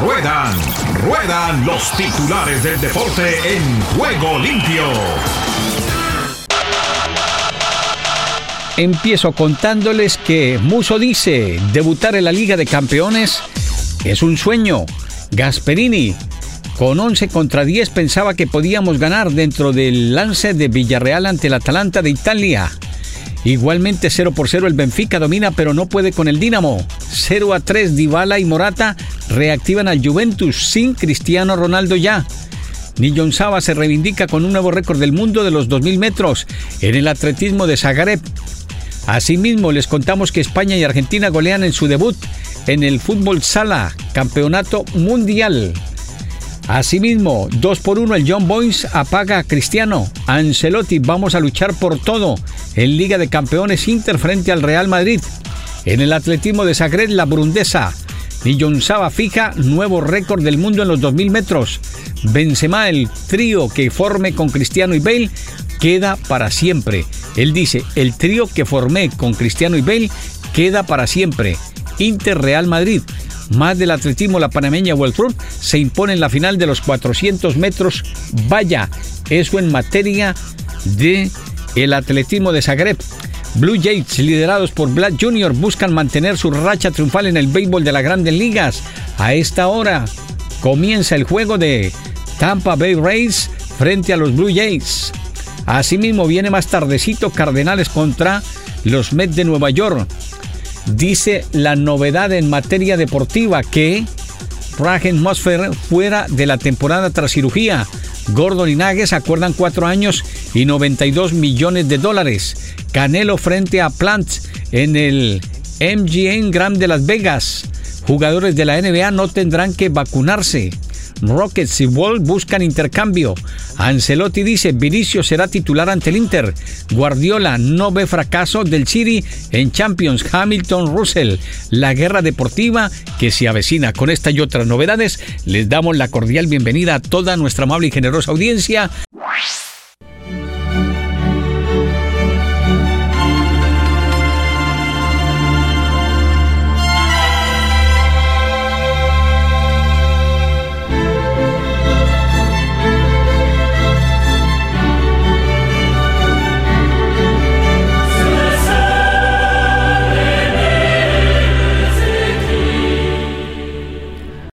Ruedan, ruedan los titulares del deporte en juego limpio. Empiezo contándoles que Muso dice, debutar en la Liga de Campeones es un sueño. Gasperini, con 11 contra 10 pensaba que podíamos ganar dentro del lance de Villarreal ante el Atalanta de Italia. Igualmente 0 por 0 el Benfica domina pero no puede con el Dinamo. 0 a 3 Dybala y Morata reactivan al Juventus sin Cristiano Ronaldo ya. Nillon Saba se reivindica con un nuevo récord del mundo de los 2000 metros en el atletismo de Zagreb. Asimismo, les contamos que España y Argentina golean en su debut en el fútbol sala, campeonato mundial. Asimismo, 2 por 1 el John Boyce apaga a Cristiano. Ancelotti, vamos a luchar por todo. En Liga de Campeones Inter frente al Real Madrid. En el atletismo de Zagreb, la burundesa. Nillon Saba fija nuevo récord del mundo en los 2000 metros. Benzema, el trío que forme con Cristiano y Bale, queda para siempre. Él dice, el trío que formé con Cristiano y Bale queda para siempre. Inter Real Madrid. Más del atletismo, la panameña Tour se impone en la final de los 400 metros. Vaya, eso en materia de el atletismo de Zagreb. Blue Jays, liderados por Black Jr., buscan mantener su racha triunfal en el béisbol de las grandes ligas. A esta hora comienza el juego de Tampa Bay Rays frente a los Blue Jays. Asimismo, viene más tardecito Cardenales contra los Mets de Nueva York. Dice la novedad en materia deportiva que Ragen Mosfer fuera de la temporada tras cirugía. Gordon y Nagues acuerdan cuatro años y 92 millones de dólares. Canelo frente a Plant en el MGM Grand de Las Vegas. Jugadores de la NBA no tendrán que vacunarse. Rockets y Wall buscan intercambio. Ancelotti dice Vinicio será titular ante el Inter. Guardiola no ve fracaso del City en Champions. Hamilton Russell. La guerra deportiva que se avecina. Con esta y otras novedades, les damos la cordial bienvenida a toda nuestra amable y generosa audiencia.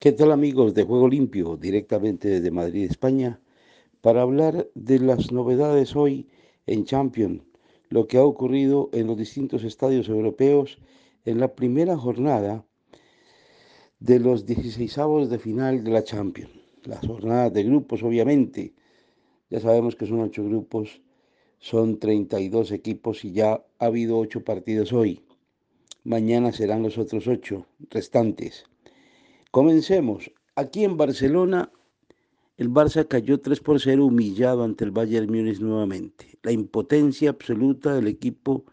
¿Qué tal amigos de Juego Limpio, directamente desde Madrid, España, para hablar de las novedades hoy en Champions, lo que ha ocurrido en los distintos estadios europeos en la primera jornada de los 16 de final de la Champions. Las jornadas de grupos, obviamente, ya sabemos que son ocho grupos, son 32 equipos y ya ha habido ocho partidos hoy. Mañana serán los otros ocho restantes. Comencemos. Aquí en Barcelona, el Barça cayó 3 por 0 humillado ante el Bayern Múnich nuevamente. La impotencia absoluta del equipo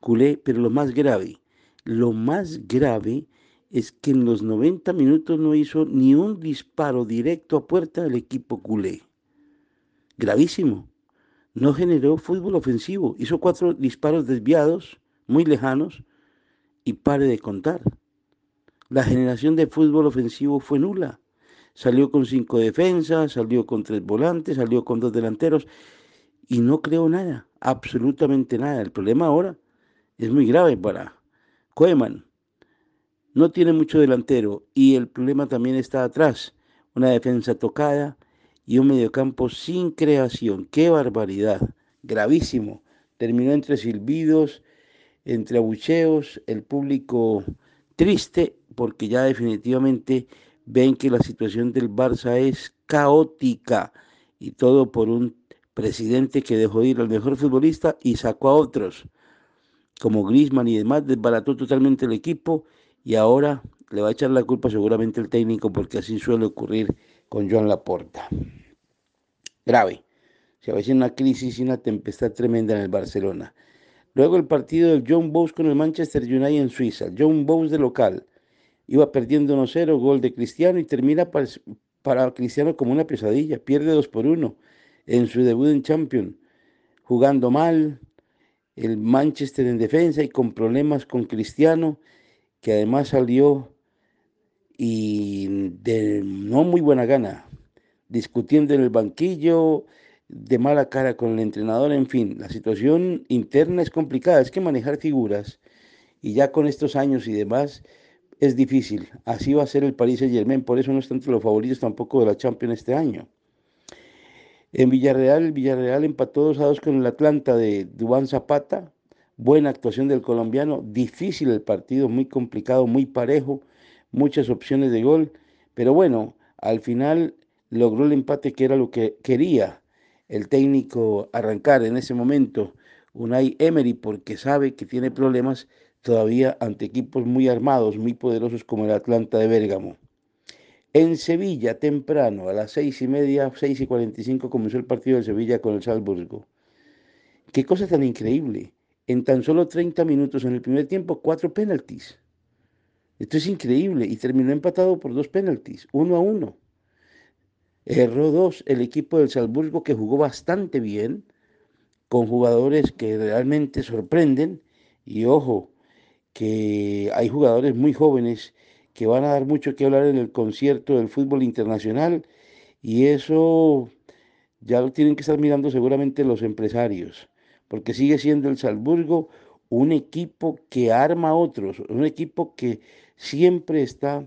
culé, pero lo más grave, lo más grave es que en los 90 minutos no hizo ni un disparo directo a puerta del equipo culé. Gravísimo. No generó fútbol ofensivo. Hizo cuatro disparos desviados, muy lejanos, y pare de contar. La generación de fútbol ofensivo fue nula. Salió con cinco defensas, salió con tres volantes, salió con dos delanteros y no creó nada, absolutamente nada. El problema ahora es muy grave para Koeman. No tiene mucho delantero y el problema también está atrás. Una defensa tocada y un mediocampo sin creación. ¡Qué barbaridad! Gravísimo. Terminó entre silbidos, entre abucheos, el público triste porque ya definitivamente ven que la situación del Barça es caótica y todo por un presidente que dejó ir al mejor futbolista y sacó a otros, como Griezmann y demás, desbarató totalmente el equipo y ahora le va a echar la culpa seguramente el técnico porque así suele ocurrir con Joan Laporta. Grave. Se avecina una crisis y una tempestad tremenda en el Barcelona. Luego el partido del John Bowes con el Manchester United en Suiza. John Bowes de local iba perdiendo 1-0, gol de Cristiano y termina para, Cristiano como una pesadilla, pierde 2 por 1 en su debut en Champions, jugando mal, el Manchester en defensa y con problemas con Cristiano, que además salió y de no muy buena gana, discutiendo en el banquillo, de mala cara con el entrenador, en fin, la situación interna es complicada, es que manejar figuras y ya con estos años y demás es difícil. Así va a ser el Paris Saint Germain, por eso no están entre los favoritos tampoco de la Champions este año. En Villarreal, Villarreal empató 2 a 2 con el Atlanta de Dubán Zapata. Buena actuación del colombiano, difícil el partido, muy complicado, muy parejo, muchas opciones de gol, pero bueno, al final logró el empate que era lo que quería el técnico arrancar en ese momento, Unai Emery, porque sabe que tiene problemas todavía ante equipos muy armados, muy poderosos como el Atlanta de Bérgamo. En Sevilla, temprano, a las seis y media, seis y cuarenta y cinco, comenzó el partido de Sevilla con el Salzburgo. Qué cosa tan increíble. En tan solo 30 minutos en el primer tiempo, cuatro penaltis. Esto es increíble. Y terminó empatado por dos penaltis, uno a uno. Erró dos el equipo del Salzburgo que jugó bastante bien, con jugadores que realmente sorprenden. Y ojo, que hay jugadores muy jóvenes que van a dar mucho que hablar en el concierto del fútbol internacional y eso ya lo tienen que estar mirando seguramente los empresarios, porque sigue siendo el Salzburgo un equipo que arma a otros, un equipo que siempre está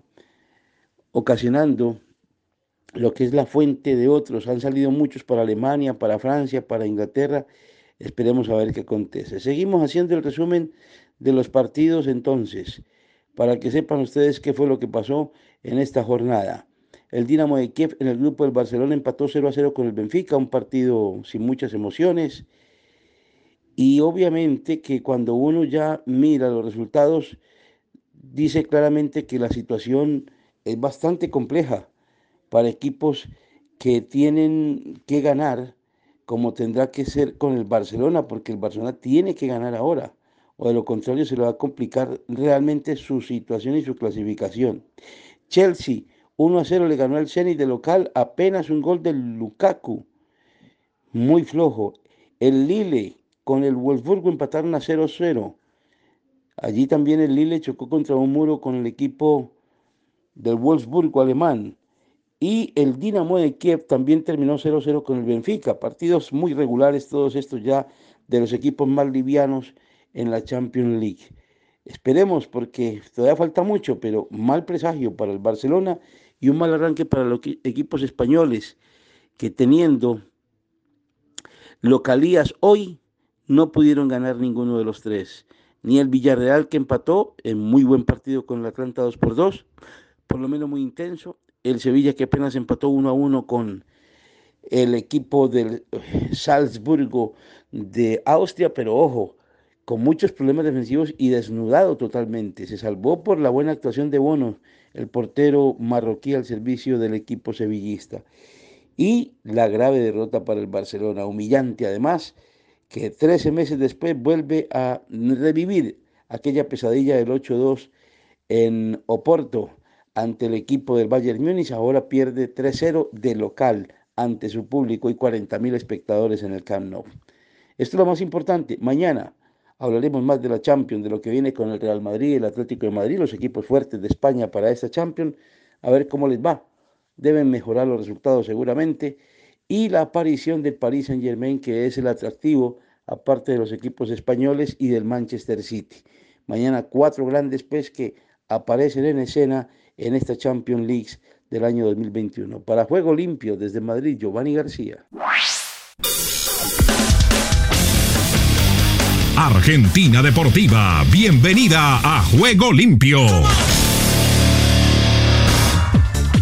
ocasionando lo que es la fuente de otros. Han salido muchos para Alemania, para Francia, para Inglaterra. Esperemos a ver qué acontece. Seguimos haciendo el resumen de los partidos entonces para que sepan ustedes qué fue lo que pasó en esta jornada. El Dinamo de Kiev en el grupo del Barcelona empató 0 a 0 con el Benfica, un partido sin muchas emociones. Y obviamente que cuando uno ya mira los resultados, dice claramente que la situación es bastante compleja para equipos que tienen que ganar, como tendrá que ser con el Barcelona, porque el Barcelona tiene que ganar ahora o de lo contrario se le va a complicar realmente su situación y su clasificación. Chelsea 1 a 0 le ganó al Zenit de local, apenas un gol del Lukaku, muy flojo. El Lille con el Wolfsburgo empataron a 0 0. Allí también el Lille chocó contra un muro con el equipo del Wolfsburgo alemán. Y el Dinamo de Kiev también terminó 0-0 con el Benfica. Partidos muy regulares todos estos ya de los equipos más livianos en la Champions League. Esperemos porque todavía falta mucho, pero mal presagio para el Barcelona y un mal arranque para los equipos españoles que teniendo localías hoy no pudieron ganar ninguno de los tres. Ni el Villarreal que empató en muy buen partido con el Atlanta 2 por 2, por lo menos muy intenso. El Sevilla que apenas empató 1 a 1 con el equipo del Salzburgo de Austria, pero ojo, con muchos problemas defensivos y desnudado totalmente. Se salvó por la buena actuación de Bono, el portero marroquí al servicio del equipo sevillista. Y la grave derrota para el Barcelona, humillante además, que 13 meses después vuelve a revivir aquella pesadilla del 8-2 en Oporto ante el equipo del Bayern Múnich. Ahora pierde 3-0 de local ante su público y 40.000 espectadores en el Camp Nou. Esto es lo más importante. Mañana Hablaremos más de la Champions, de lo que viene con el Real Madrid, el Atlético de Madrid, los equipos fuertes de España para esta Champions, a ver cómo les va. Deben mejorar los resultados seguramente. Y la aparición del Paris Saint Germain, que es el atractivo, aparte de los equipos españoles y del Manchester City. Mañana cuatro grandes pues que aparecen en escena en esta Champions League del año 2021. Para Juego Limpio desde Madrid, Giovanni García. Argentina Deportiva, bienvenida a Juego Limpio.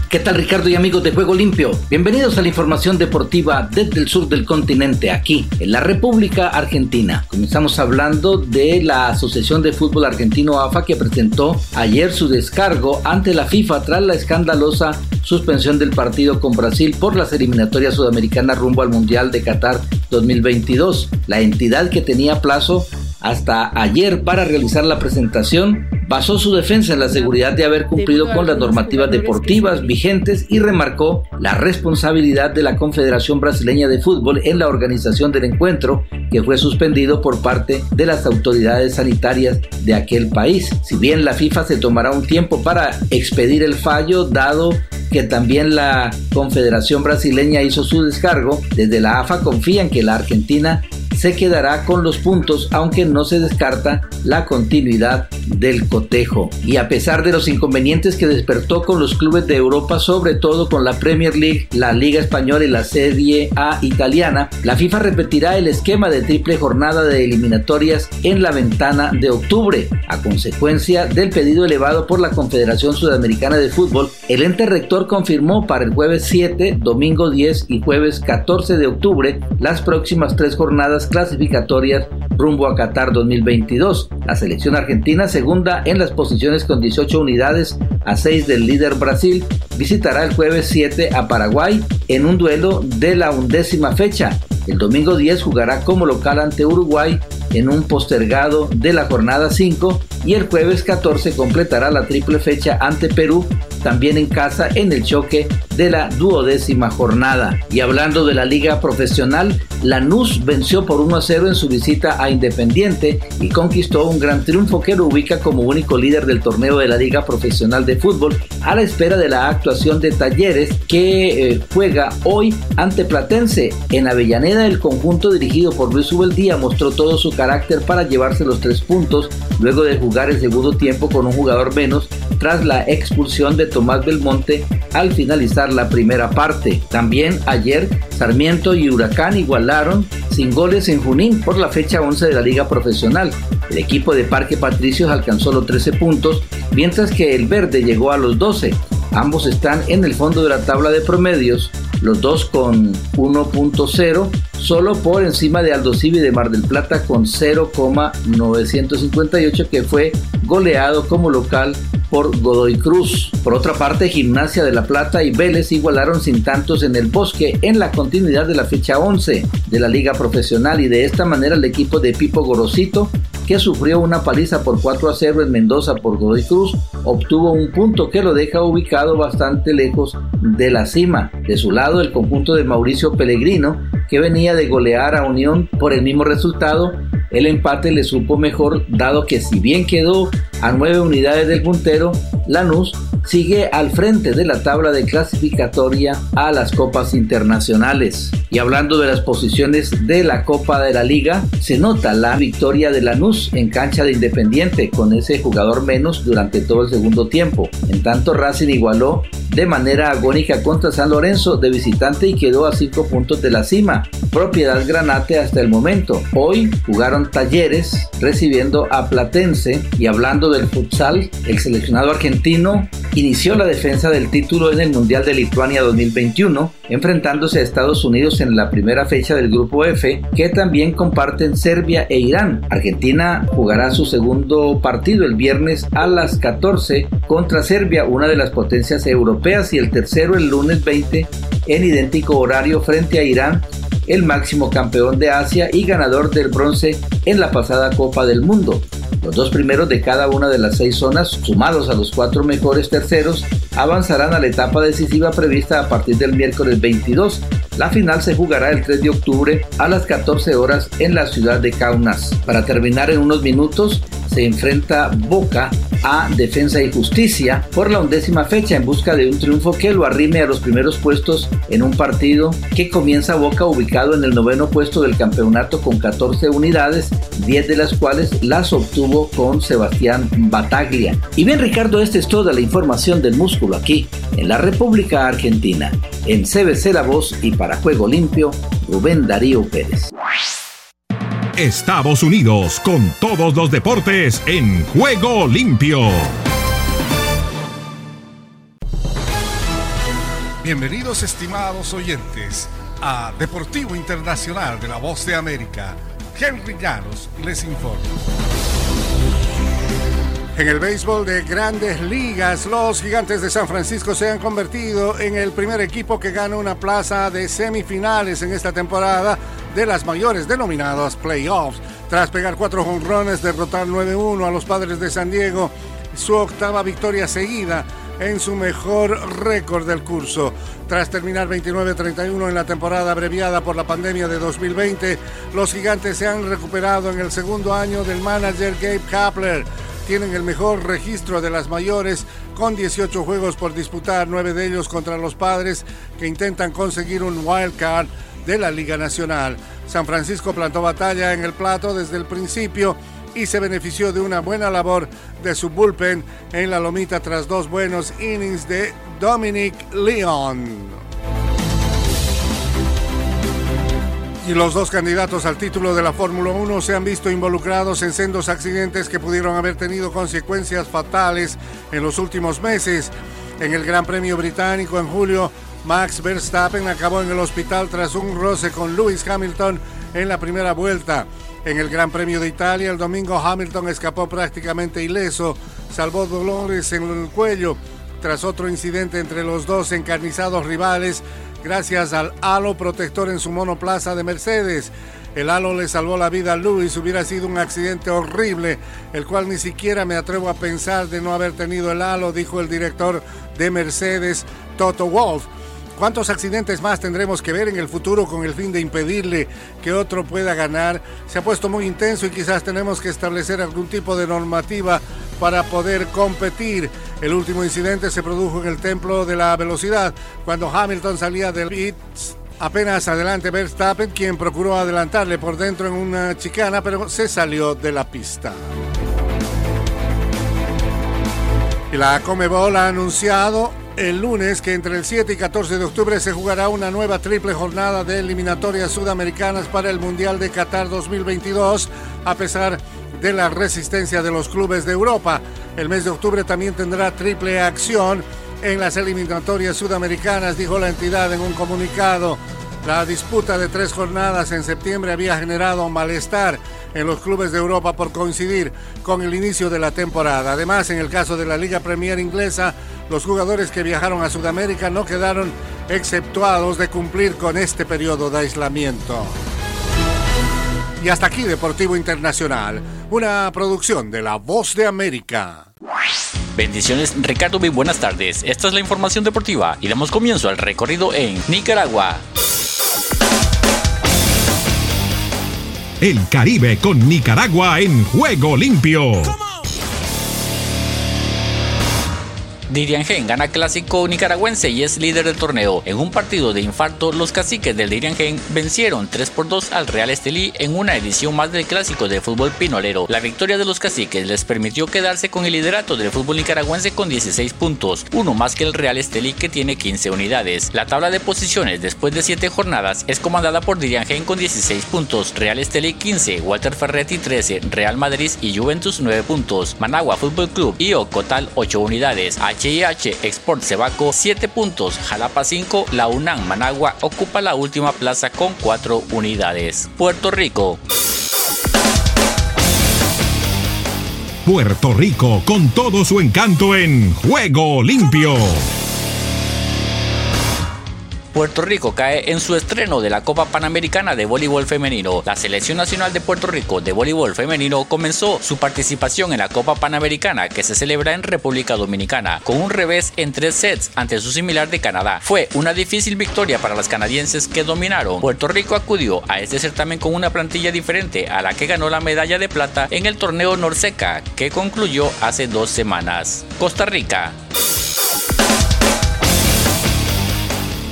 ¿Qué tal Ricardo y amigos de Juego Limpio? Bienvenidos a la información deportiva desde el sur del continente, aquí en la República Argentina. Comenzamos hablando de la Asociación de Fútbol Argentino AFA que presentó ayer su descargo ante la FIFA tras la escandalosa suspensión del partido con Brasil por las eliminatorias sudamericanas rumbo al Mundial de Qatar 2022. La entidad que tenía plazo hasta ayer para realizar la presentación, basó su defensa en la seguridad de haber cumplido con las normativas deportivas vigentes y remarcó la responsabilidad de la Confederación Brasileña de Fútbol en la organización del encuentro, que fue suspendido por parte de las autoridades sanitarias de aquel país. Si bien la FIFA se tomará un tiempo para expedir el fallo, dado que también la Confederación Brasileña hizo su descargo, desde la AFA confían que la Argentina se quedará con los puntos, aunque no se descarta la continuidad del cotejo. Y a pesar de los inconvenientes que despertó con los clubes de Europa, sobre todo con la Premier League, la Liga Española y la Serie A italiana, la FIFA repetirá el esquema de triple jornada de eliminatorias en la ventana de octubre. A consecuencia del pedido elevado por la Confederación Sudamericana de Fútbol, el ente rector confirmó para el jueves 7, domingo 10 y jueves 14 de octubre las próximas tres jornadas clasificatorias rumbo a Qatar 2022. La selección argentina, segunda en las posiciones con 18 unidades a 6 del líder Brasil, visitará el jueves 7 a Paraguay en un duelo de la undécima fecha. El domingo 10 jugará como local ante Uruguay en un postergado de la jornada 5 y el jueves 14 completará la triple fecha ante Perú también en casa en el choque de la duodécima jornada. Y hablando de la liga profesional, Lanús venció por 1 a 0 en su visita a Independiente y conquistó un gran triunfo que lo ubica como único líder del torneo de la liga profesional de fútbol a la espera de la actuación de Talleres que eh, juega hoy ante Platense. En Avellaneda el conjunto dirigido por Luis Ubeldía mostró todo su carácter para llevarse los tres puntos luego de jugar el segundo tiempo con un jugador menos tras la expulsión de Tomás Belmonte al finalizar la primera parte. También ayer Sarmiento y Huracán igualaron sin goles en Junín por la fecha 11 de la liga profesional. El equipo de Parque Patricios alcanzó los 13 puntos, mientras que el verde llegó a los 12. Ambos están en el fondo de la tabla de promedios, los dos con 1.0, solo por encima de Aldo Civi de Mar del Plata con 0,958 que fue goleado como local por Godoy Cruz. Por otra parte, Gimnasia de La Plata y Vélez igualaron sin tantos en el bosque en la continuidad de la fecha 11 de la liga profesional y de esta manera el equipo de Pipo Gorosito que sufrió una paliza por 4 a 0 en Mendoza por Godoy Cruz, obtuvo un punto que lo deja ubicado bastante lejos de la cima. De su lado, el conjunto de Mauricio Pellegrino, que venía de golear a Unión por el mismo resultado, el empate le supo mejor dado que si bien quedó a nueve unidades del puntero, Lanús sigue al frente de la tabla de clasificatoria a las copas internacionales. Y hablando de las posiciones de la Copa de la Liga, se nota la victoria de Lanús en cancha de Independiente con ese jugador menos durante todo el segundo tiempo. En tanto Racing igualó de manera agónica contra San Lorenzo de visitante y quedó a 5 puntos de la cima, propiedad granate hasta el momento. Hoy jugaron Talleres recibiendo a Platense y hablando del futsal, el seleccionado argentino inició la defensa del título en el Mundial de Lituania 2021, enfrentándose a Estados Unidos en la primera fecha del Grupo F, que también comparten Serbia e Irán. Argentina jugará su segundo partido el viernes a las 14 contra Serbia, una de las potencias europeas, y el tercero el lunes 20 en idéntico horario frente a Irán el máximo campeón de Asia y ganador del bronce en la pasada Copa del Mundo. Los dos primeros de cada una de las seis zonas, sumados a los cuatro mejores terceros, avanzarán a la etapa decisiva prevista a partir del miércoles 22. La final se jugará el 3 de octubre a las 14 horas en la ciudad de Kaunas. Para terminar en unos minutos, se enfrenta Boca a Defensa y Justicia por la undécima fecha en busca de un triunfo que lo arrime a los primeros puestos en un partido que comienza Boca ubicado en el noveno puesto del campeonato con 14 unidades, 10 de las cuales las obtuvo con Sebastián Bataglia. Y bien Ricardo, esta es toda la información del músculo aquí en la República Argentina. En CBC La Voz y para Juego Limpio, Rubén Darío Pérez. Estados Unidos con todos los deportes en juego limpio. Bienvenidos estimados oyentes a Deportivo Internacional de la Voz de América. Henry Llanos les informa. En el béisbol de grandes ligas, los gigantes de San Francisco se han convertido en el primer equipo que gana una plaza de semifinales en esta temporada de las mayores denominadas playoffs. Tras pegar cuatro jonrones, derrotar 9-1 a los padres de San Diego, su octava victoria seguida en su mejor récord del curso. Tras terminar 29-31 en la temporada abreviada por la pandemia de 2020, los gigantes se han recuperado en el segundo año del manager Gabe Kapler tienen el mejor registro de las mayores con 18 juegos por disputar, nueve de ellos contra los padres que intentan conseguir un wild card de la Liga Nacional. San Francisco plantó batalla en el plato desde el principio y se benefició de una buena labor de su bullpen en la lomita tras dos buenos innings de Dominic Leon. Y los dos candidatos al título de la Fórmula 1 se han visto involucrados en sendos accidentes que pudieron haber tenido consecuencias fatales en los últimos meses. En el Gran Premio Británico en julio, Max Verstappen acabó en el hospital tras un roce con Lewis Hamilton en la primera vuelta. En el Gran Premio de Italia, el domingo Hamilton escapó prácticamente ileso, salvó dolores en el cuello tras otro incidente entre los dos encarnizados rivales gracias al halo protector en su monoplaza de Mercedes. El halo le salvó la vida a Lewis, hubiera sido un accidente horrible, el cual ni siquiera me atrevo a pensar de no haber tenido el halo, dijo el director de Mercedes, Toto Wolf. ¿Cuántos accidentes más tendremos que ver en el futuro con el fin de impedirle que otro pueda ganar? Se ha puesto muy intenso y quizás tenemos que establecer algún tipo de normativa para poder competir. El último incidente se produjo en el Templo de la Velocidad, cuando Hamilton salía del pits apenas adelante Verstappen, quien procuró adelantarle por dentro en una chicana, pero se salió de la pista. Y la Comebol ha anunciado el lunes que entre el 7 y 14 de octubre se jugará una nueva triple jornada de eliminatorias sudamericanas para el Mundial de Qatar 2022, a pesar de la resistencia de los clubes de Europa. El mes de octubre también tendrá triple acción en las eliminatorias sudamericanas, dijo la entidad en un comunicado. La disputa de tres jornadas en septiembre había generado malestar en los clubes de Europa por coincidir con el inicio de la temporada. Además, en el caso de la Liga Premier inglesa, los jugadores que viajaron a Sudamérica no quedaron exceptuados de cumplir con este periodo de aislamiento. Y hasta aquí Deportivo Internacional, una producción de La Voz de América. Bendiciones Ricardo y buenas tardes. Esta es la información deportiva y damos comienzo al recorrido en Nicaragua. El Caribe con Nicaragua en juego limpio. Diriangén gana clásico nicaragüense y es líder del torneo. En un partido de infarto, los caciques del Diriangén vencieron 3 por 2 al Real Estelí en una edición más del clásico de fútbol pinolero. La victoria de los caciques les permitió quedarse con el liderato del fútbol nicaragüense con 16 puntos, uno más que el Real Estelí que tiene 15 unidades. La tabla de posiciones después de 7 jornadas es comandada por Diriangén con 16 puntos, Real Estelí 15, Walter Ferretti 13, Real Madrid y Juventus 9 puntos, Managua Fútbol Club y Ocotal 8 unidades. HIH Export Cebaco 7 puntos, Jalapa 5, la UNAM Managua ocupa la última plaza con 4 unidades. Puerto Rico. Puerto Rico con todo su encanto en Juego Limpio. Puerto Rico cae en su estreno de la Copa Panamericana de Voleibol Femenino. La Selección Nacional de Puerto Rico de Voleibol Femenino comenzó su participación en la Copa Panamericana que se celebra en República Dominicana con un revés en tres sets ante su similar de Canadá. Fue una difícil victoria para las canadienses que dominaron. Puerto Rico acudió a este certamen con una plantilla diferente a la que ganó la medalla de plata en el torneo Norseca que concluyó hace dos semanas. Costa Rica.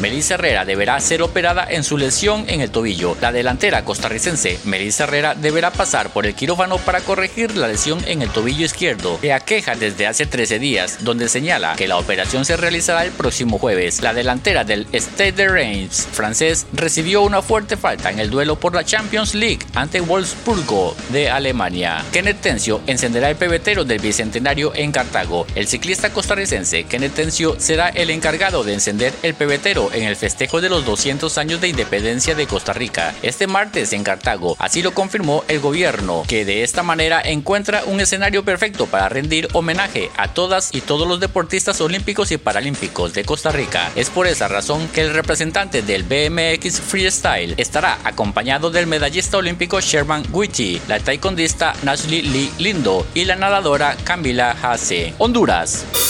Melissa Herrera deberá ser operada en su lesión en el tobillo. La delantera costarricense Melissa Herrera deberá pasar por el quirófano para corregir la lesión en el tobillo izquierdo que aqueja desde hace 13 días, donde señala que la operación se realizará el próximo jueves. La delantera del Stade de Reims francés recibió una fuerte falta en el duelo por la Champions League ante Wolfsburgo de Alemania. Kenneth Tencio encenderá el pebetero del bicentenario en Cartago. El ciclista costarricense Kenneth Tencio será el encargado de encender el pebetero En el festejo de los 200 años de independencia de Costa Rica este martes en Cartago. Así lo confirmó el gobierno, que de esta manera encuentra un escenario perfecto para rendir homenaje a todas y todos los deportistas olímpicos y paralímpicos de Costa Rica. Es por esa razón que el representante del BMX Freestyle estará acompañado del medallista olímpico Sherman Guichi, la taekwondista Nashley Lee Lindo y la nadadora Camila Hase. Honduras.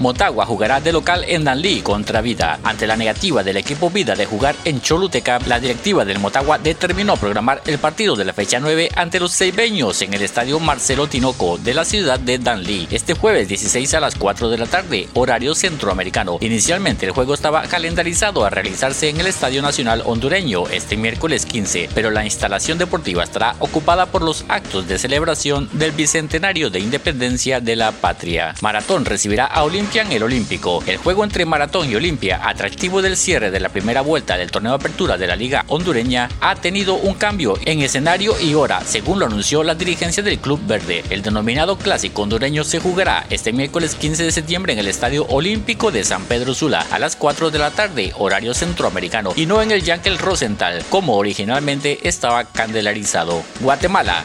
Motagua jugará de local en Danlí contra Vida. Ante la negativa del equipo Vida de jugar en Choluteca, la directiva del Motagua determinó programar el partido de la fecha 9 ante los seibeños en el estadio Marcelo Tinoco de la ciudad de Danlí este jueves 16 a las 4 de la tarde, horario centroamericano. Inicialmente el juego estaba calendarizado a realizarse en el Estadio Nacional Hondureño este miércoles 15, pero la instalación deportiva estará ocupada por los actos de celebración del bicentenario de independencia de la patria. Maratón recibirá a Olimpia en el Olímpico. El juego entre Maratón y Olimpia, atractivo del cierre de la primera vuelta del torneo de apertura de la Liga Hondureña, ha tenido un cambio en escenario y hora, según lo anunció la dirigencia del Club Verde. El denominado Clásico Hondureño se jugará este miércoles 15 de septiembre en el Estadio Olímpico de San Pedro Sula a las 4 de la tarde, horario centroamericano, y no en el Yankel Rosenthal, como originalmente estaba candelarizado. Guatemala.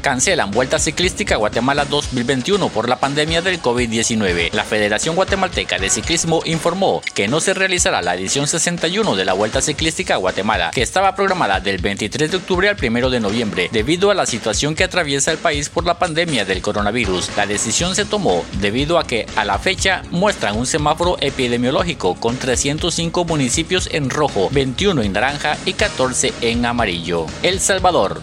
Cancelan Vuelta Ciclística Guatemala 2021 por la pandemia del COVID-19. La Federación Guatemalteca de Ciclismo informó que no se realizará la edición 61 de la Vuelta Ciclística Guatemala, que estaba programada del 23 de octubre al 1 de noviembre, debido a la situación que atraviesa el país por la pandemia del coronavirus. La decisión se tomó debido a que a la fecha muestran un semáforo epidemiológico con 305 municipios en rojo, 21 en naranja y 14 en amarillo. El Salvador.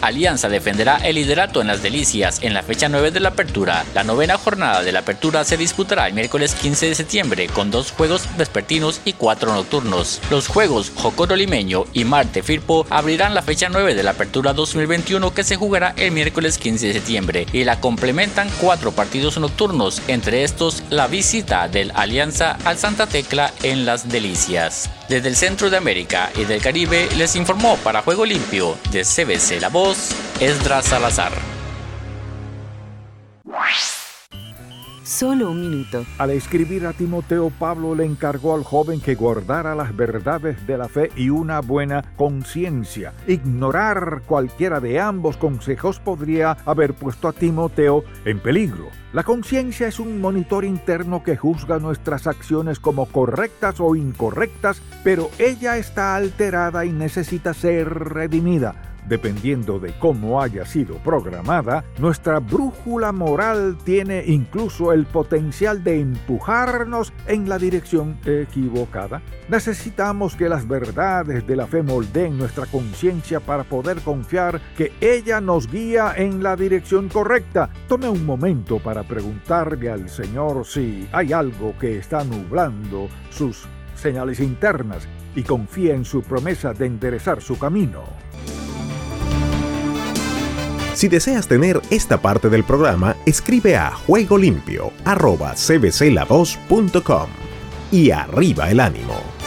Alianza defenderá el liderato en las delicias en la fecha 9 de la apertura. La novena jornada de la apertura se disputará el miércoles 15 de septiembre con dos juegos vespertinos y cuatro nocturnos. Los juegos Jocoro Limeño y Marte Firpo abrirán la fecha 9 de la apertura 2021 que se jugará el miércoles 15 de septiembre y la complementan cuatro partidos nocturnos, entre estos la visita del Alianza al Santa Tecla en las delicias. Desde el centro de América y del Caribe les informó para Juego Limpio de CBC La Voz, Esdras Salazar. Solo un minuto. Al escribir a Timoteo, Pablo le encargó al joven que guardara las verdades de la fe y una buena conciencia. Ignorar cualquiera de ambos consejos podría haber puesto a Timoteo en peligro. La conciencia es un monitor interno que juzga nuestras acciones como correctas o incorrectas, pero ella está alterada y necesita ser redimida. Dependiendo de cómo haya sido programada, nuestra brújula moral tiene incluso el potencial de empujarnos en la dirección equivocada. Necesitamos que las verdades de la fe moldeen nuestra conciencia para poder confiar que ella nos guía en la dirección correcta. Tome un momento para preguntarle al Señor si hay algo que está nublando sus señales internas y confía en su promesa de enderezar su camino. Si deseas tener esta parte del programa, escribe a juegolimpio.cbcla2.com y arriba el ánimo.